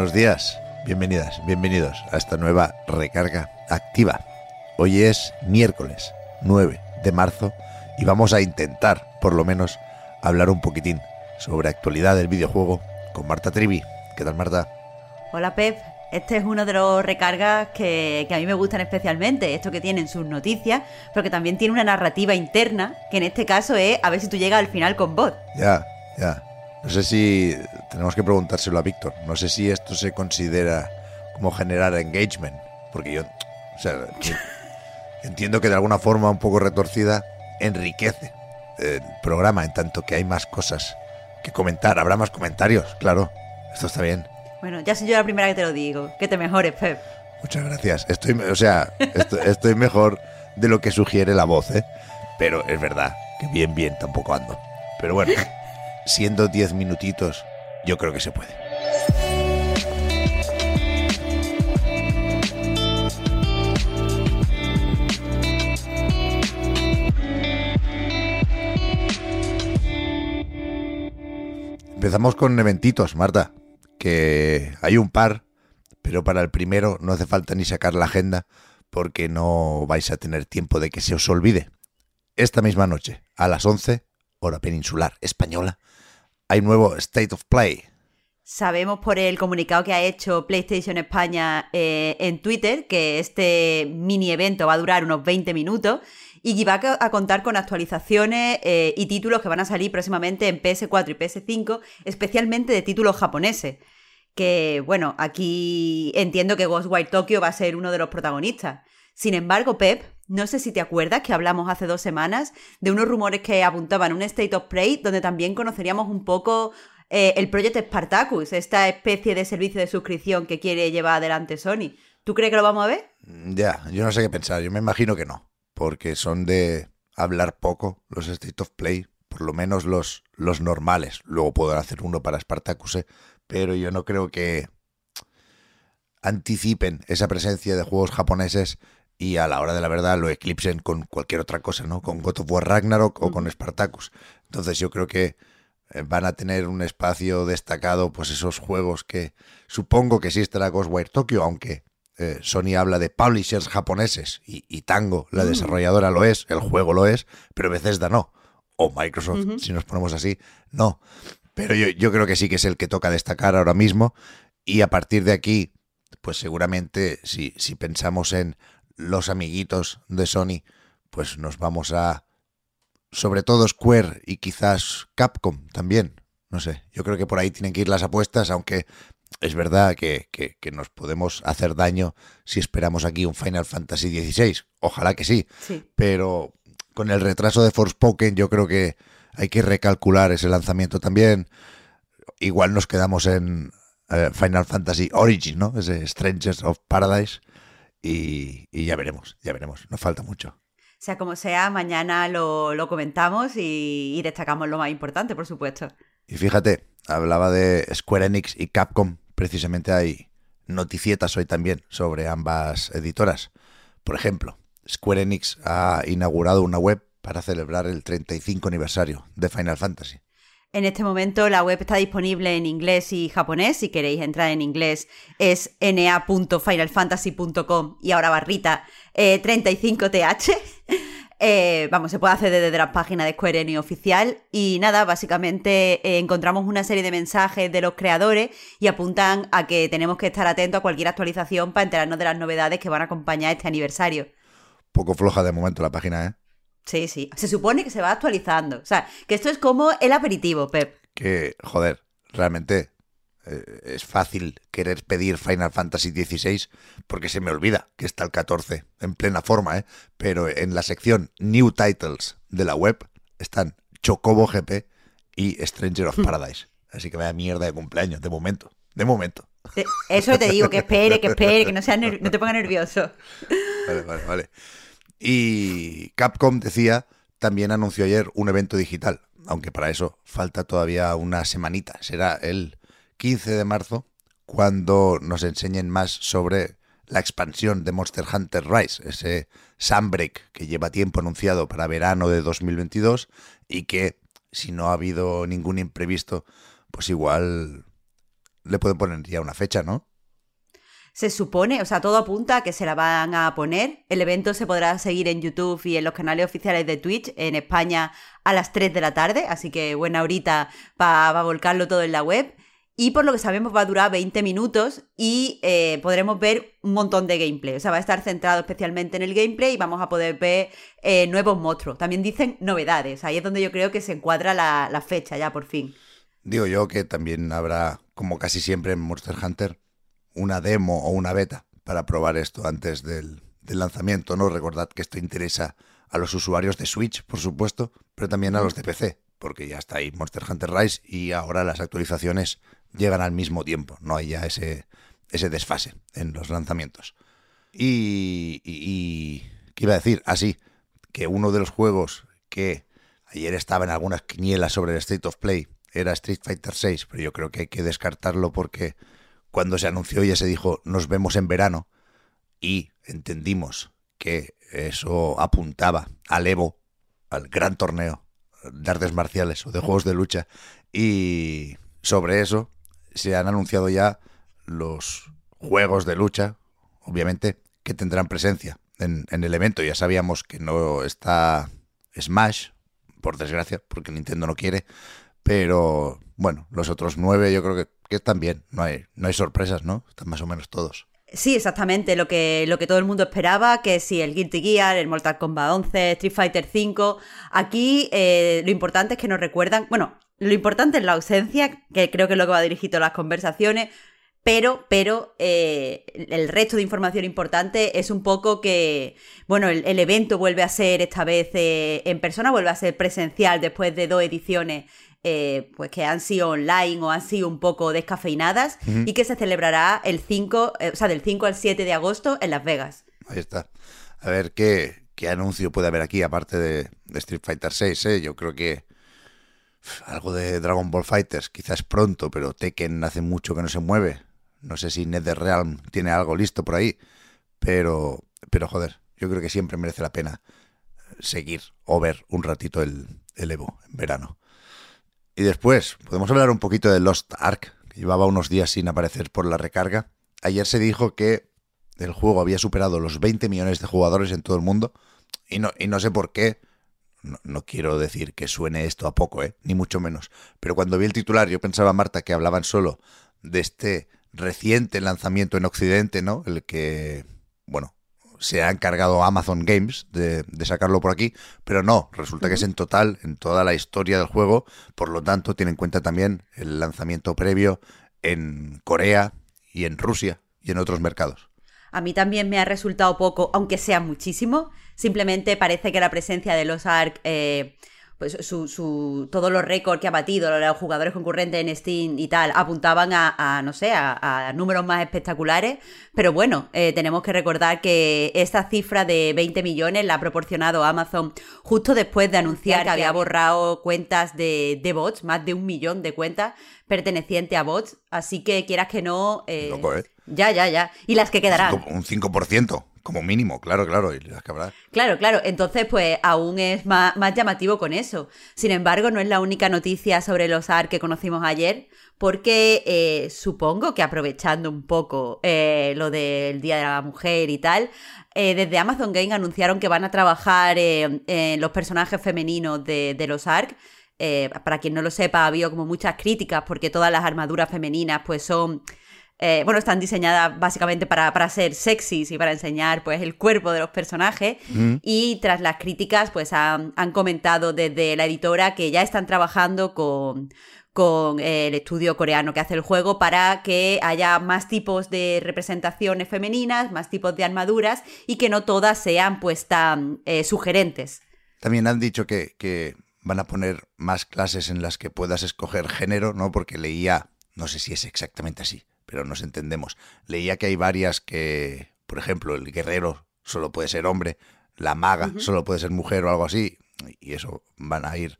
Buenos días, bienvenidas, bienvenidos a esta nueva recarga activa. Hoy es miércoles 9 de marzo y vamos a intentar, por lo menos, hablar un poquitín sobre actualidad del videojuego con Marta Trivi. ¿Qué tal, Marta? Hola, Pep. Este es uno de los recargas que, que a mí me gustan especialmente, esto que tienen sus noticias, pero que también tiene una narrativa interna, que en este caso es a ver si tú llegas al final con bot. Ya, ya. No sé si tenemos que preguntárselo a Víctor. No sé si esto se considera como generar engagement, porque yo, o sea, yo entiendo que de alguna forma un poco retorcida enriquece el programa en tanto que hay más cosas que comentar. Habrá más comentarios, claro. Esto está bien. Bueno, ya soy yo la primera que te lo digo. Que te mejores, Pep. Muchas gracias. Estoy, o sea, estoy, estoy mejor de lo que sugiere la voz, ¿eh? Pero es verdad que bien, bien tampoco ando. Pero bueno, siendo 10 minutitos, yo creo que se puede. Empezamos con eventitos, Marta, que hay un par, pero para el primero no hace falta ni sacar la agenda porque no vais a tener tiempo de que se os olvide. Esta misma noche, a las 11, hora peninsular española, hay nuevo State of Play. Sabemos por el comunicado que ha hecho PlayStation España eh, en Twitter que este mini evento va a durar unos 20 minutos y que va a contar con actualizaciones eh, y títulos que van a salir próximamente en PS4 y PS5, especialmente de títulos japoneses. Que, bueno, aquí entiendo que Ghostwire Tokyo va a ser uno de los protagonistas. Sin embargo, Pep, no sé si te acuerdas que hablamos hace dos semanas de unos rumores que apuntaban un State of Play donde también conoceríamos un poco eh, el proyecto Spartacus, esta especie de servicio de suscripción que quiere llevar adelante Sony. ¿Tú crees que lo vamos a ver? Ya, yo no sé qué pensar, yo me imagino que no porque son de hablar poco los State of Play, por lo menos los, los normales. Luego podrán hacer uno para Spartacus, ¿eh? pero yo no creo que anticipen esa presencia de juegos japoneses y a la hora de la verdad lo eclipsen con cualquier otra cosa, ¿no? Con God of War Ragnarok o con Spartacus. Entonces yo creo que eh, van a tener un espacio destacado, pues esos juegos que supongo que sí estará Ghostwire Tokyo, aunque eh, Sony habla de publishers japoneses y, Tango, la desarrolladora, lo es, el juego lo es, pero Bethesda no. O Microsoft, si nos ponemos así, no. Pero yo, yo creo que sí que es el que toca destacar ahora mismo. Y a partir de aquí, pues seguramente si, si pensamos en los amiguitos de Sony, pues nos vamos a sobre todo Square y quizás Capcom también. No sé, yo creo que por ahí tienen que ir las apuestas, aunque es verdad que, nos podemos hacer daño si esperamos aquí un Final Fantasy XVI. Ojalá que sí. Pero con el retraso de Forspoken yo creo que hay que recalcular ese lanzamiento también. Igual nos quedamos en eh, Final Fantasy Origin, ¿no? Ese Strangers of Paradise. Y, ya veremos, ya veremos. Nos falta mucho. Sea como sea, mañana lo, comentamos y, y destacamos lo más importante, por supuesto. Y fíjate, hablaba de Square Enix y Capcom precisamente hay noticietas hoy también sobre ambas editoras. Por ejemplo, Square Enix ha inaugurado una web para celebrar el 35 aniversario de Final Fantasy. En este momento la web está disponible en inglés y japonés. Si queréis entrar en inglés es na.finalfantasy.com y ahora barrita 35th. Eh, vamos, se puede hacer desde la página de Square Enix oficial y nada, básicamente eh, encontramos una serie de mensajes de los creadores y apuntan a que tenemos que estar atentos a cualquier actualización para enterarnos de las novedades que van a acompañar este aniversario. Poco floja de momento la página, ¿eh? Sí, sí. Se supone que se va actualizando. O sea, que esto es como el aperitivo, Pep. Que, joder, realmente eh, es fácil querer pedir Final Fantasy XVI porque se me olvida que está el 14 en plena forma, ¿eh? pero en la sección New Titles de la web están Chocobo GP y Stranger of Paradise. Así que vaya mierda de cumpleaños, de momento. De momento. Eh, Eso te digo, que espere, que espere, que no, sea no te ponga nervioso. Vale, vale, vale. Y Capcom decía, también anunció ayer un evento digital, aunque para eso falta todavía una semanita. Será el 15 de marzo cuando nos enseñen más sobre la expansión de Monster Hunter Rise, ese Sunbreak que lleva tiempo anunciado para verano de 2022 y que si no ha habido ningún imprevisto, pues igual le pueden poner ya una fecha, ¿no? Se supone, o sea, todo apunta a que se la van a poner. El evento se podrá seguir en YouTube y en los canales oficiales de Twitch en España a las 3 de la tarde, así que buena horita para volcarlo todo en la web. Y por lo que sabemos va a durar 20 minutos y eh, podremos ver un montón de gameplay. O sea, va a estar centrado especialmente en el gameplay y vamos a poder ver eh, nuevos monstruos. También dicen novedades. Ahí es donde yo creo que se encuadra la, la fecha ya por fin. Digo yo que también habrá, como casi siempre en Monster Hunter, una demo o una beta para probar esto antes del, lanzamiento, ¿no? Recordad que esto interesa a los usuarios de Switch, por supuesto, pero también a los de PC, porque ya está ahí Monster Hunter Rise y ahora las actualizaciones llegan al mismo tiempo, no hay ya ese, desfase en los lanzamientos. Y, y, ¿qué iba a decir? Así, que uno de los juegos que ayer estaba en algunas quinielas sobre el State of Play era Street Fighter VI, pero yo creo que hay que descartarlo porque cuando se anunció ya se dijo nos vemos en verano y entendimos que eso apuntaba al Evo, al gran torneo de artes marciales o de juegos de lucha y sobre eso se han anunciado ya los juegos de lucha, obviamente, que tendrán presencia en, en el evento. Ya sabíamos que no está Smash, por desgracia, porque Nintendo no quiere, pero bueno, los otros nueve yo creo que, que están bien, no hay, no hay sorpresas, ¿no? Están más o menos todos. Sí, exactamente, lo que, lo que todo el mundo esperaba, que si el Guilty Gear, el Mortal Kombat 11, Street Fighter 5, aquí eh, lo importante es que nos recuerdan, bueno, lo importante es la ausencia, que creo que es lo que va a dirigir todas las conversaciones, pero, pero eh, el resto de información importante es un poco que, bueno, el, el evento vuelve a ser esta vez eh, en persona, vuelve a ser presencial después de dos ediciones eh, pues que han sido online o han sido un poco descafeinadas y que se celebrará el 5, eh, o sea, del 5 al 7 de agosto en Las Vegas. Ahí está. A ver qué, qué anuncio puede haber aquí, aparte de, de Street Fighter 6, ¿eh? Yo creo que algo de Dragon Ball Fighters, quizás pronto, pero Tekken hace mucho que no se mueve. No sé si NetherRealm tiene algo listo por ahí, pero, pero joder, yo creo que siempre merece la pena seguir o ver un ratito el, el Evo en verano. Y después, podemos hablar un poquito de Lost Ark, que llevaba unos días sin aparecer por la recarga. Ayer se dijo que el juego había superado los 20 millones de jugadores en todo el mundo. Y no, y no sé por qué. No, no quiero decir que suene esto a poco, ¿eh? ni mucho menos. Pero cuando vi el titular, yo pensaba, Marta, que hablaban solo de este reciente lanzamiento en Occidente, ¿no? El que, bueno, se ha encargado Amazon Games de, de sacarlo por aquí, pero no, resulta que es en total, en toda la historia del juego, por lo tanto tiene en cuenta también el lanzamiento previo en Corea y en Rusia y en otros mercados. A mí también me ha resultado poco, aunque sea muchísimo. Simplemente parece que la presencia de los ARC, eh, pues su, su, todos los récords que ha batido, los jugadores concurrentes en Steam y tal, apuntaban a, a no sé, a, a, números más espectaculares. Pero bueno, eh, tenemos que recordar que esta cifra de 20 millones la ha proporcionado Amazon justo después de anunciar que había borrado cuentas de, de bots, más de un millón de cuentas pertenecientes a bots. Así que quieras que no. Eh, Loco, ¿eh? Ya, ya, ya. Y las que quedarán. Un 5%, como mínimo, claro, claro. Y las que habrá. Claro, claro. Entonces, pues aún es más, llamativo con eso. Sin embargo, no es la única noticia sobre los AR que conocimos ayer, porque eh, supongo que aprovechando un poco eh, lo del Día de la Mujer y tal, eh, desde Amazon Game anunciaron que van a trabajar en los personajes femeninos de, de los ARC. Para quien no lo sepa, ha habido como muchas críticas porque todas las armaduras femeninas pues son eh, bueno, están diseñadas básicamente para, para, ser sexys y para enseñar pues el cuerpo de los personajes. Mm. Y tras las críticas, pues han, han, comentado desde la editora que ya están trabajando con, con eh, el estudio coreano que hace el juego para que haya más tipos de representaciones femeninas, más tipos de armaduras y que no todas sean pues tan eh, sugerentes. También han dicho que, que van a poner más clases en las que puedas escoger género, ¿no? Porque leía, no sé si es exactamente así, pero nos entendemos. Leía que hay varias que, por ejemplo, el guerrero solo puede ser hombre, la maga solo puede ser mujer o algo así, y eso van a ir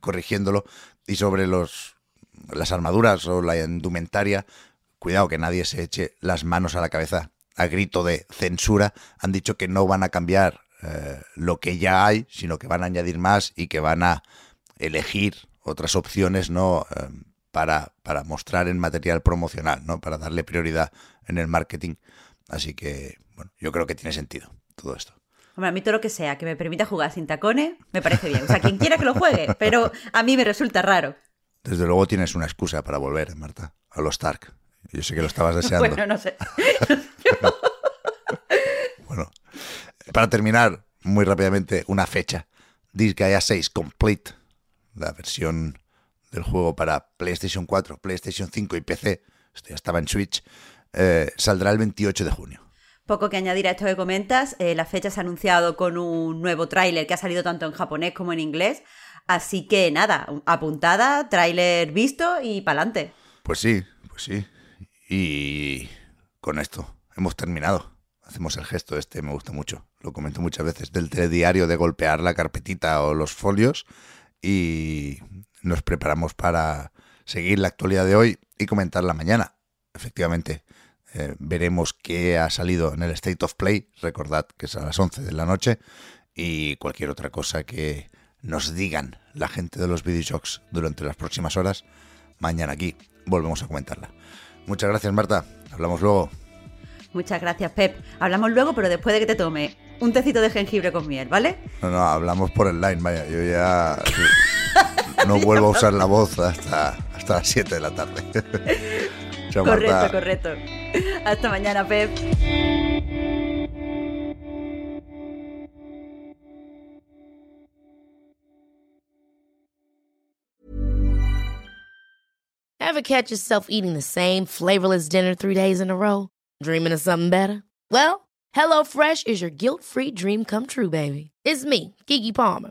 corrigiéndolo. Y sobre los las armaduras o la indumentaria, cuidado que nadie se eche las manos a la cabeza a grito de censura. Han dicho que no van a cambiar eh, lo que ya hay, sino que van a añadir más y que van a elegir otras opciones, ¿no? Eh, para, para mostrar en material promocional, ¿no? Para darle prioridad en el marketing. Así que, bueno, yo creo que tiene sentido todo esto. Hombre, a mí todo lo que sea que me permita jugar sin tacones me parece bien. O sea, quien quiera que lo juegue, pero a mí me resulta raro. Desde luego tienes una excusa para volver, Marta, a los Stark. Yo sé que lo estabas deseando. Bueno, no sé. bueno, para terminar, muy rápidamente, una fecha. Disgaea 6 Complete, la versión del juego para PlayStation 4, PlayStation 5 y PC, esto ya estaba en Switch, eh, saldrá el 28 de junio. Poco que añadir a esto que comentas, eh, la fecha se ha anunciado con un nuevo tráiler que ha salido tanto en japonés como en inglés, así que nada, apuntada, tráiler visto y pa'lante. Pues sí, pues sí. Y con esto hemos terminado. Hacemos el gesto este, me gusta mucho. Lo comento muchas veces, del telediario de golpear la carpetita o los folios y nos preparamos para seguir la actualidad de hoy y comentarla mañana. Efectivamente, eh, veremos qué ha salido en el State of Play. Recordad que es a las 11 de la noche y cualquier otra cosa que nos digan la gente de los videoshocks durante las próximas horas. Mañana aquí volvemos a comentarla. Muchas gracias, Marta. Hablamos luego. Muchas gracias, Pep. Hablamos luego, pero después de que te tome un tecito de jengibre con miel, ¿vale? No, no, hablamos por el line, vaya. Yo ya no vuelvo a usar la voz hasta, hasta las 7 de la tarde. Chao, correcto, correcto. Hasta mañana, Pep. Ever catch yourself eating the same flavorless dinner three days in a row? Dreaming of something better? Well, HelloFresh is your guilt-free dream come true, baby. It's me, Kiki Palmer.